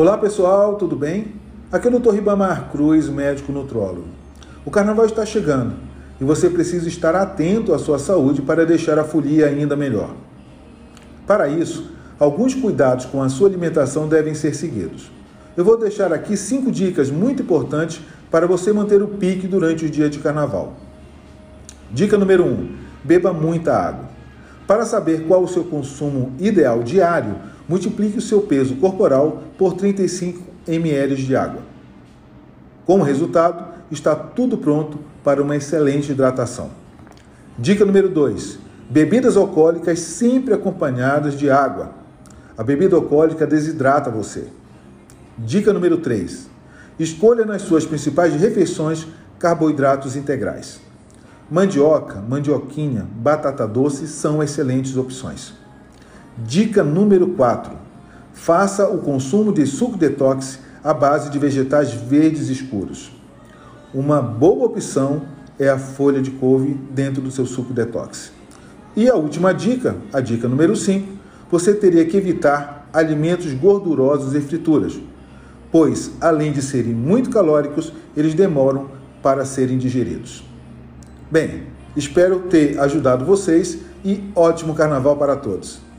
Olá pessoal, tudo bem? Aqui é o Dr. Ribamar Cruz, médico nutrólogo. O carnaval está chegando e você precisa estar atento à sua saúde para deixar a folia ainda melhor. Para isso, alguns cuidados com a sua alimentação devem ser seguidos. Eu vou deixar aqui cinco dicas muito importantes para você manter o pique durante o dia de carnaval. Dica número 1: um, beba muita água. Para saber qual o seu consumo ideal diário, multiplique o seu peso corporal por 35 ml de água. Como resultado, está tudo pronto para uma excelente hidratação. Dica número 2: bebidas alcoólicas sempre acompanhadas de água. A bebida alcoólica desidrata você. Dica número 3: escolha nas suas principais refeições carboidratos integrais. Mandioca, mandioquinha, batata doce são excelentes opções. Dica número 4: faça o consumo de suco detox à base de vegetais verdes escuros. Uma boa opção é a folha de couve dentro do seu suco detox. E a última dica, a dica número 5, você teria que evitar alimentos gordurosos e frituras, pois, além de serem muito calóricos, eles demoram para serem digeridos. Bem, espero ter ajudado vocês e ótimo carnaval para todos.